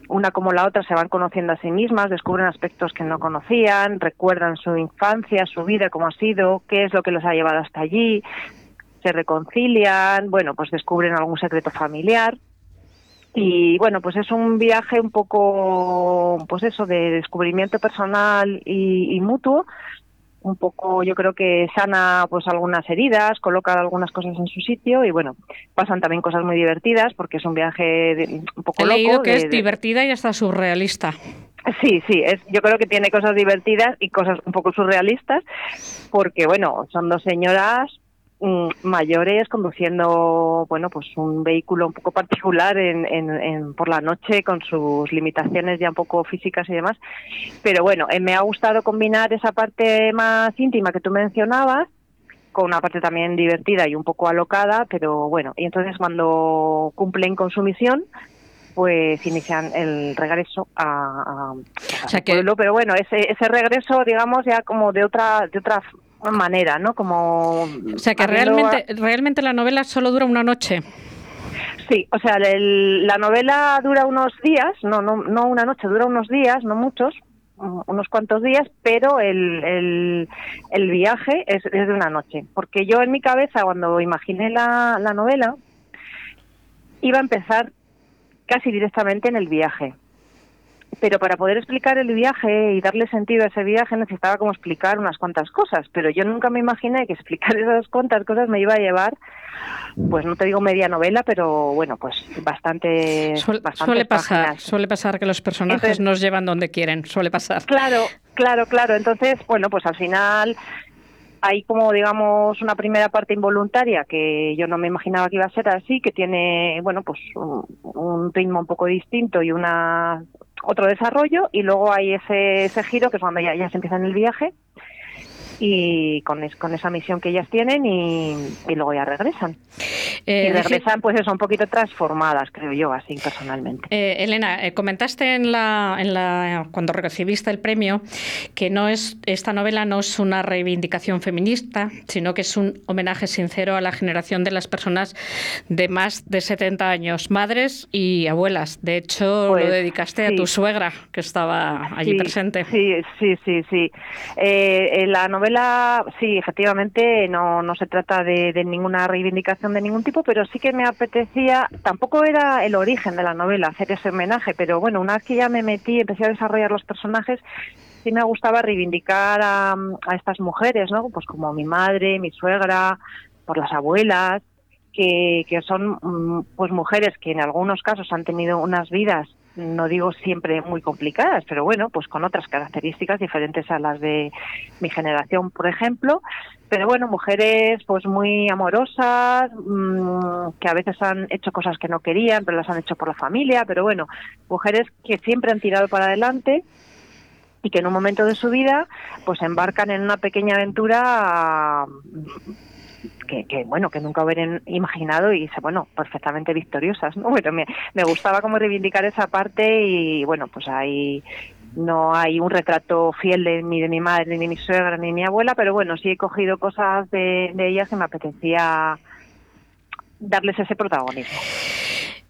una como la otra se van conociendo a sí mismas, descubren aspectos que no conocían, recuerdan su infancia, su vida, cómo ha sido, qué es lo que los ha llevado hasta allí, se reconcilian, bueno, pues descubren algún secreto familiar. Y bueno, pues es un viaje un poco, pues eso, de descubrimiento personal y, y mutuo, un poco yo creo que sana pues algunas heridas, coloca algunas cosas en su sitio y bueno, pasan también cosas muy divertidas porque es un viaje de, un poco He loco. leído que de, es divertida y hasta surrealista. Sí, sí, es, yo creo que tiene cosas divertidas y cosas un poco surrealistas porque bueno, son dos señoras mayores conduciendo bueno pues un vehículo un poco particular en, en, en, por la noche con sus limitaciones ya un poco físicas y demás. Pero bueno eh, me ha gustado combinar esa parte más íntima que tú mencionabas con una parte también divertida y un poco alocada pero bueno y entonces cuando cumplen con su misión pues inician el regreso a, a, a o sea que... pueblo. Pero bueno ese ese regreso digamos ya como de otra de otra manera, ¿no? Como o sea que realmente a... realmente la novela solo dura una noche. Sí, o sea, el, la novela dura unos días, no, no, no una noche, dura unos días, no muchos, unos cuantos días, pero el, el, el viaje es, es, de una noche. Porque yo en mi cabeza, cuando imaginé la, la novela, iba a empezar casi directamente en el viaje pero para poder explicar el viaje y darle sentido a ese viaje necesitaba como explicar unas cuantas cosas, pero yo nunca me imaginé que explicar esas cuantas cosas me iba a llevar, pues no te digo media novela, pero bueno, pues bastante... Suele, suele pasar, páginas. suele pasar que los personajes Entonces, nos llevan donde quieren, suele pasar. Claro, claro, claro. Entonces, bueno, pues al final hay como digamos una primera parte involuntaria que yo no me imaginaba que iba a ser así que tiene bueno pues un, un, ritmo un poco distinto y una otro desarrollo y luego hay ese, ese giro que es cuando ya, ya se empieza en el viaje y con, es, con esa misión que ellas tienen y, y luego ya regresan. Eh, y regresan, pues eso, un poquito transformadas, creo yo, así personalmente. Eh, Elena, eh, comentaste en la, en la, cuando recibiste el premio que no es esta novela no es una reivindicación feminista, sino que es un homenaje sincero a la generación de las personas de más de 70 años, madres y abuelas. De hecho, pues, lo dedicaste sí. a tu suegra, que estaba allí sí, presente. Sí, sí, sí, sí. La novela novela, sí, efectivamente, no, no se trata de, de, ninguna reivindicación de ningún tipo, pero sí que me apetecía, tampoco era el origen de la novela, hacer ese homenaje, pero bueno, una vez que ya me metí, empecé a desarrollar los personajes, sí me gustaba reivindicar a, a estas mujeres, ¿no? Pues como mi madre, mi suegra, por las abuelas, que, que son mm, pues mujeres que en algunos casos han tenido unas vidas no digo siempre muy complicadas, pero bueno, pues con otras características diferentes a las de mi generación, por ejemplo. Pero bueno, mujeres pues muy amorosas, mmm, que a veces han hecho cosas que no querían, pero las han hecho por la familia, pero bueno, mujeres que siempre han tirado para adelante y que en un momento de su vida pues embarcan en una pequeña aventura que, que, bueno que nunca hubieran imaginado y bueno perfectamente victoriosas no bueno me, gustaba como reivindicar esa parte y bueno pues ahí no hay un retrato fiel de, ni de mi madre ni de mi suegra ni de mi abuela pero bueno sí he cogido cosas de, de ellas que me apetecía darles ese protagonismo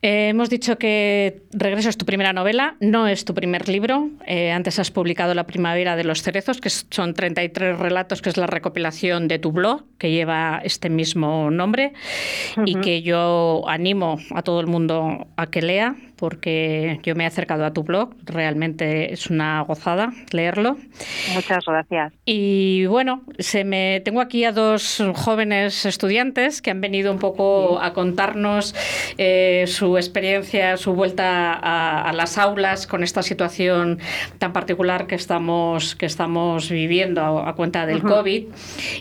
eh, hemos dicho que Regreso es tu primera novela, no es tu primer libro. Eh, antes has publicado La Primavera de los Cerezos, que son 33 relatos, que es la recopilación de tu blog, que lleva este mismo nombre uh -huh. y que yo animo a todo el mundo a que lea, porque yo me he acercado a tu blog, realmente es una gozada leerlo. Muchas gracias. Y bueno, se me tengo aquí a dos jóvenes estudiantes que han venido un poco a contarnos eh, su experiencia, su vuelta a, a, las aulas con esta situación tan particular que estamos que estamos viviendo a, a cuenta del uh -huh. COVID.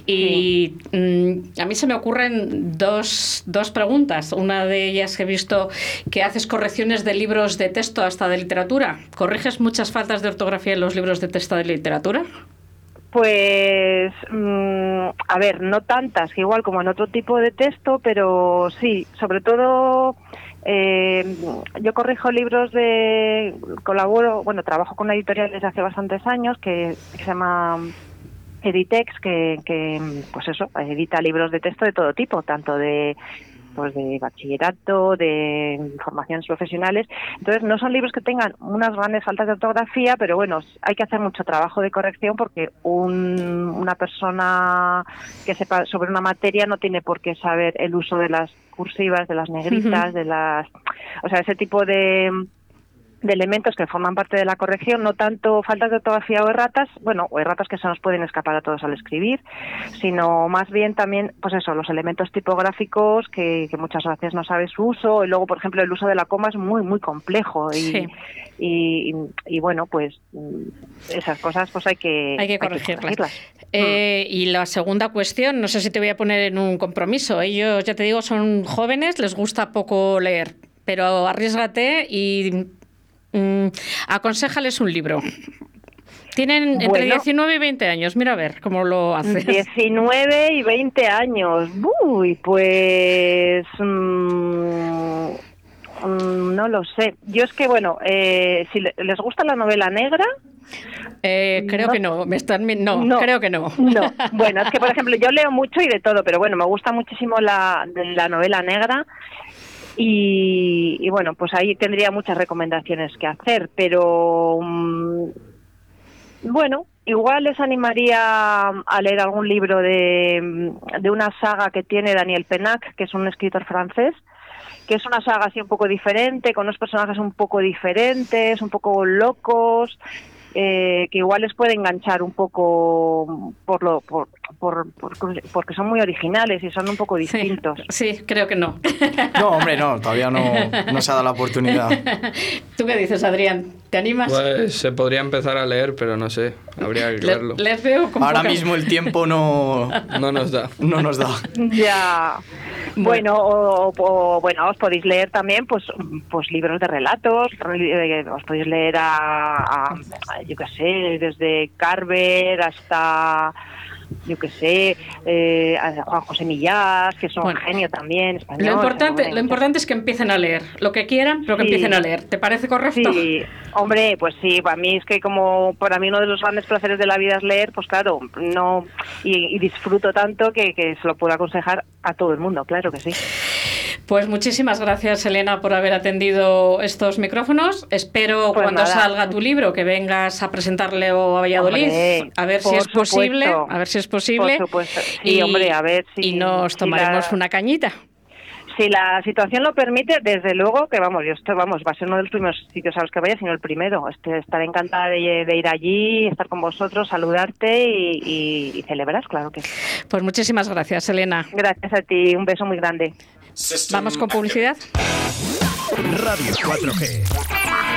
Y mmm, a mí se me ocurren dos, dos preguntas. Una de ellas que he visto que haces correcciones de libros de texto hasta de literatura. ¿Corriges muchas faltas de ortografía en los libros de texto de literatura? Pues, mmm, a ver, no tantas, igual como en otro tipo de texto, pero sí, sobre todo eh, yo corrijo libros de, colaboro, bueno, trabajo con una editorial desde hace bastantes años que, que se llama Editex, que, que, pues eso, edita libros de texto de todo tipo, tanto de pues de bachillerato, de formaciones profesionales. Entonces, no son libros que tengan unas grandes faltas de ortografía, pero bueno, hay que hacer mucho trabajo de corrección porque un, una persona que sepa sobre una materia no tiene por qué saber el uso de las cursivas, de las negritas, uh -huh. de las... O sea, ese tipo de de elementos que forman parte de la corrección, no tanto faltas de ortografía o erratas, bueno, o erratas que se nos pueden escapar a todos al escribir, sino más bien también, pues eso, los elementos tipográficos que, que muchas veces no sabes su uso, y luego, por ejemplo, el uso de la coma es muy, muy complejo, y, sí. y, y, y, bueno, pues esas cosas pues hay que, hay que corregirlas. Hay que corregirlas. Eh, y la segunda cuestión, no sé si te voy a poner en un compromiso, ellos, ya te digo, son jóvenes, les gusta poco leer, pero arriesgate y Mm, aconsejales un libro. Tienen entre bueno, 19 y 20 años. Mira a ver cómo lo haces. 19 y 20 años. Uy, pues. Mmm, no lo sé. Yo es que, bueno, eh, si les gusta la novela negra. Eh, creo no, que no, me están no, no, creo que no. No, bueno, es que por ejemplo yo leo mucho y de todo, pero bueno, me gusta muchísimo la, la novela negra y, y, bueno, pues ahí tendría muchas recomendaciones que hacer, pero um, bueno, igual les animaría a leer algún libro de, de una saga que tiene Daniel Penac, que es un escritor francés, que es una saga así un poco diferente, con unos personajes un poco diferentes, un poco locos, eh, que igual les puede enganchar un poco por lo por, por, por, porque son muy originales y son un poco distintos. Sí, sí creo que no. No, hombre, no, todavía no, no se ha dado la oportunidad. ¿Tú qué dices, Adrián? ¿Te animas? Pues se podría empezar a leer, pero no sé, habría que leerlo. Le, les veo como Ahora mismo el tiempo no, no nos da. No nos da. Ya. Bueno, o, o, bueno, os podéis leer también pues pues libros de relatos, os podéis leer a, a, a yo qué sé, desde Carver hasta yo qué sé, eh, a Juan José Millás, que son bueno, genio también, español. Lo importante, lo importante es que empiecen a leer, lo que quieran, pero que sí. empiecen a leer. ¿Te parece correcto? Sí, hombre, pues sí, para mí es que como para mí uno de los grandes placeres de la vida es leer, pues claro, no y, y disfruto tanto que, que se lo puedo aconsejar a todo el mundo, claro que sí. Pues muchísimas gracias, Elena, por haber atendido estos micrófonos. Espero Pues cuando nada. salga tu libro que vengas a presentarle a Valladolid, Hombre, a ver si es posible, a ver si es posible. Por supuesto. Sí, hombre, a ver si- y nos si tomaremos la- una cañita. Si la situación lo permite, desde luego que vamos, yo estoy, vamos, va a ser uno de los primeros sitios a los que vaya, sino el primero. Este, estaré encantada de, de ir allí, estar con vosotros, saludarte y, y- y celebrar, claro que sí. Pues muchísimas gracias, Elena. Gracias a ti, un beso muy grande. Vamos con publicidad. Radio 4G.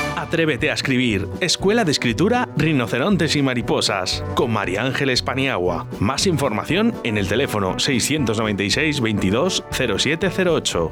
Atrévete a escribir. Escuela de Escritura Rinocerontes y Mariposas. Con María Ángeles Paniagua. Más información en el teléfono 696 22 0708.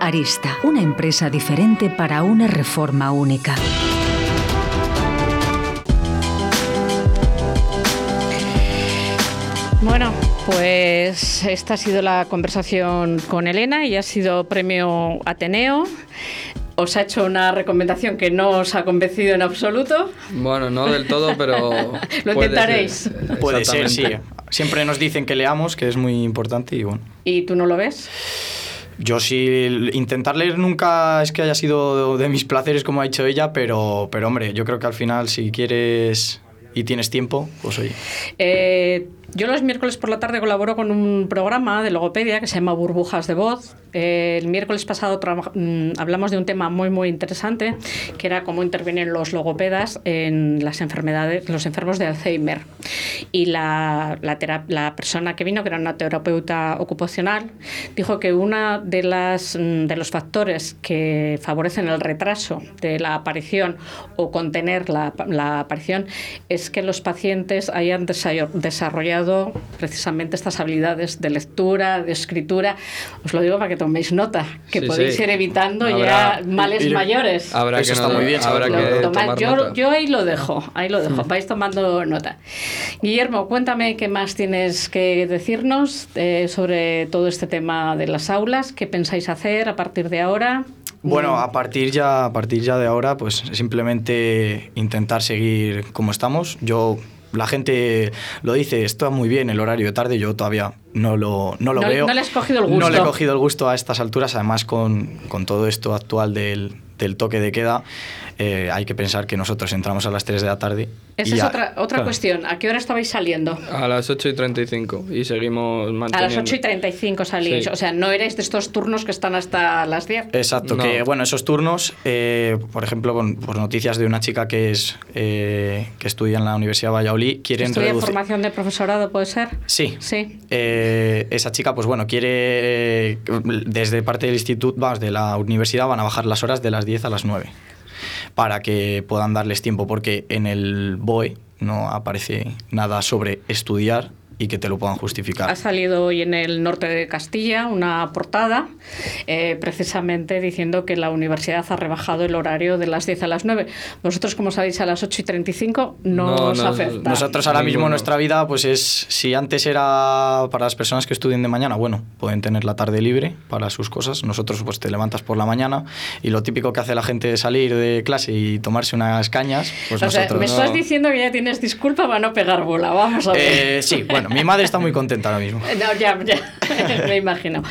Arista, una empresa diferente para una reforma única. Bueno, pues esta ha sido la conversación con Elena y ha sido premio Ateneo. Os ha hecho una recomendación que no os ha convencido en absoluto. Bueno, no del todo, pero. Lo intentaréis. ser. Puede ser, sí. Siempre nos dicen que leamos, que es muy importante y bueno. ¿Y tú no lo ves? Yo sí, intentar leer nunca es que haya sido de mis placeres, como ha dicho ella, pero, pero hombre, yo creo que al final si quieres y tienes tiempo, pues oye. Eh, yo los miércoles por la tarde colaboro con un programa de logopedia que se llama Burbujas de Voz. Eh, el miércoles pasado mm, hablamos de un tema muy muy interesante que era cómo intervienen los logopedas en las enfermedades, los enfermos de Alzheimer. Y la, persona que vino, que era una terapeuta ocupacional, dijo que uno mm, de los factores que favorecen el retraso de la aparición o contener la, aparición es que los pacientes hayan desa- desarrollado precisamente estas habilidades de lectura, de escritura. Os lo digo para que toméis nota, que Sí, podéis sí. ir evitando Habrá- ya males ir- mayores. Habrá Eso que, está no- muy bien, habrá que Tomad- tomar yo, nota. yo ahí lo dejo, ahí lo dejo, vais tomando nota. Guillermo, cuéntame qué más tienes que decirnos eh, sobre todo este tema de las aulas, qué pensáis hacer a partir de ahora. Bueno, a partir ya, a partir ya de ahora, pues simplemente intentar seguir como estamos. Yo, la gente lo dice, está muy bien el horario de tarde, yo todavía no lo, no lo No- veo. no le has cogido el gusto. No le he cogido el gusto a estas alturas, además con, con todo esto actual del, del toque de queda, eh, hay que pensar que nosotros entramos a las 3 de la tarde. Esa y es ya- otra, otra claro. cuestión. ¿A qué hora estabais saliendo? A las 8 y 35 y seguimos A manteniendo. las 8 y 35 salís. Sí. O sea, no erais de estos turnos que están hasta las 10. Exacto, No. que bueno, esos turnos, eh, por ejemplo, con por noticias de una chica que es eh, que estudia en la Universidad de Valladolid, quieren Estudia reducir. formación de profesorado, ¿puede ser? Sí. Sí. Eh, esa chica, pues bueno, quiere, eh, desde parte del instituto, vamos, de la universidad, van a bajar las horas de las 10 a las 9 para que puedan darles tiempo, porque en el BOE no aparece nada sobre estudiar y que te lo puedan justificar. Ha salido hoy en el norte de Castilla una portada eh, precisamente diciendo que la universidad ha rebajado el horario de las 10 a las 9. Vosotros, como sabéis, a las 8 y 35 no, No, os no, afecta. Nosotros ahora mismo Ninguno. nuestra vida, pues es, si antes era para las personas que estudien de mañana, bueno, pueden tener la tarde libre para sus cosas. Nosotros pues te levantas por la mañana y lo típico que hace la gente es salir de clase y tomarse unas cañas, pues o sea, nosotros me no. estás diciendo que ya tienes disculpa para no pegar bola. Vamos a ver. Eh, sí, bueno, mi madre está muy contenta ahora mismo. No, ya, ya, me imagino.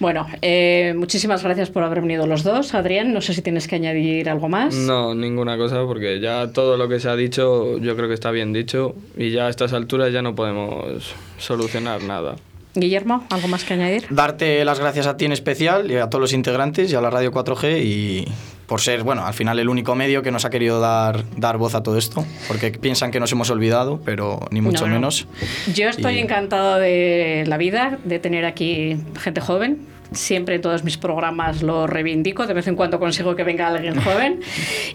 Bueno, eh, muchísimas gracias por haber venido los dos. Adrián, no sé si tienes que añadir algo más. No, ninguna cosa, porque ya todo lo que se ha dicho yo creo que está bien dicho y ya a estas alturas ya no podemos solucionar nada. Guillermo, ¿algo más que añadir? Darte las gracias a ti en especial y a todos los integrantes y a la Radio 4G y por ser, bueno, al final el único medio que nos ha querido dar, dar voz a todo esto, porque piensan que nos hemos olvidado, pero ni mucho No, no. menos. Yo estoy Y- encantado de la vida, de tener aquí gente joven. Siempre en todos mis programas lo reivindico, de vez en cuando consigo que venga alguien joven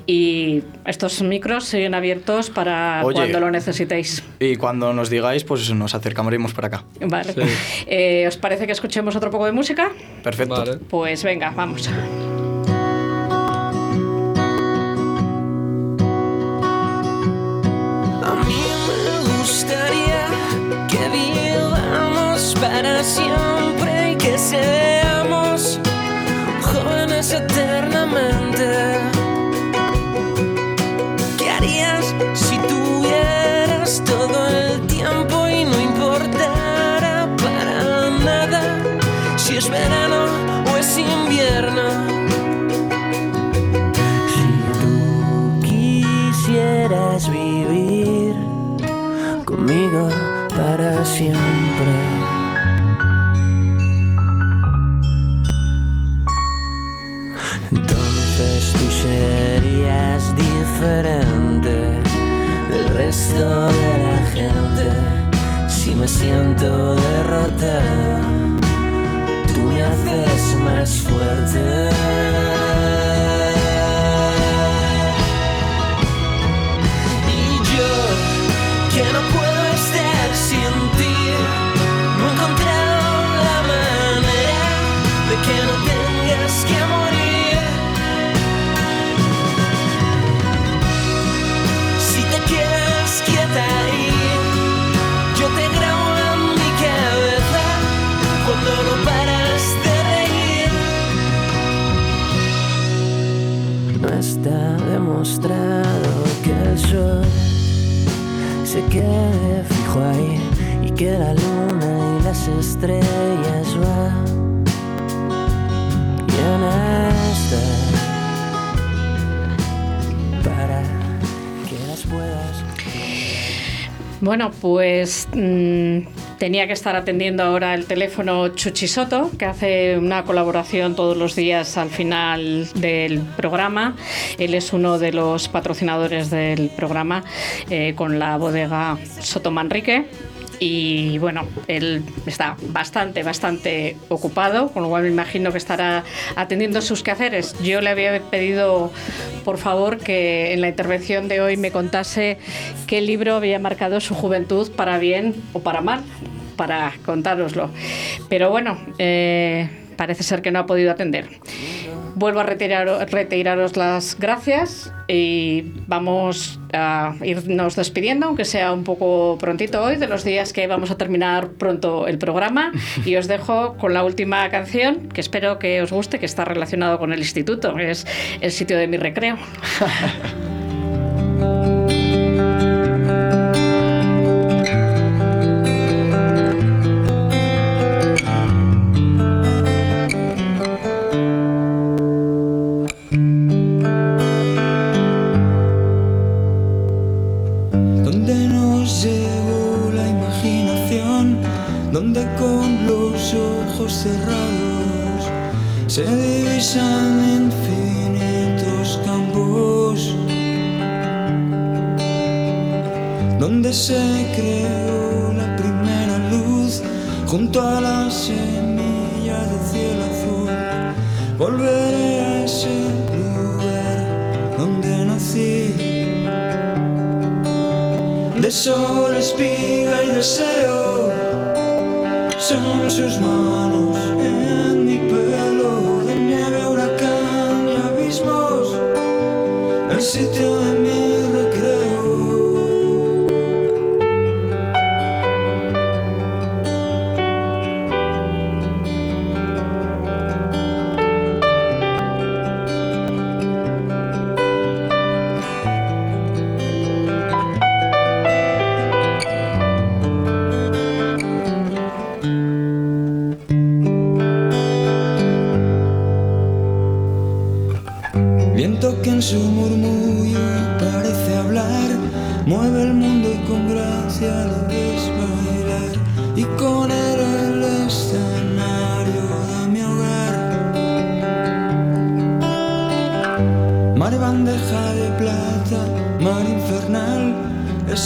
y estos micros siguen abiertos para Oye. cuando lo necesitéis. Y cuando nos digáis, pues nos acercaremos para acá. Vale. Eh, ¿Os parece que escuchemos otro poco de música? Perfecto. Pues venga, vamos. A mí me gustaría que vivamos para siempre que seamos para siempre. Entonces tú serías diferente del resto de la gente. Si me siento derrotado, tú me haces más fuerte. Se quede fijo ahí y que la luna y las estrellas van. Y en esta para que las puedas Bueno, pues mm, tenía que estar atendiendo ahora el teléfono Chuchisoto, que hace una colaboración todos los días al final del programa. Él es uno de los patrocinadores del programa eh, con la bodega Soto Manrique. Y bueno, él está bastante, bastante ocupado, con lo cual me imagino que estará atendiendo sus quehaceres. Yo le había pedido, por favor, que en la intervención de hoy me contase qué libro había marcado su juventud para bien o para mal, para contároslo. Pero bueno, eh, parece ser que no ha podido atender. Vuelvo a retirar, retiraros las gracias y vamos a irnos despidiendo, aunque sea un poco prontito hoy, de los días que vamos a terminar pronto el programa. Y os dejo con la última canción, que espero que os guste, que está relacionado con el instituto, es el sitio de mi recreo.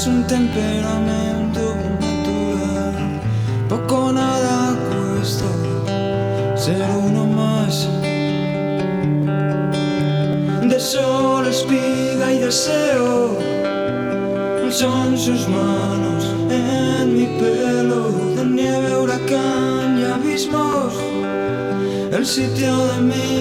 es un temperamento natural, poco nada cuesta ser uno más. De sol, espiga y deseo son sus manos en mi pelo, de nieve, huracán y abismos, el sitio de mi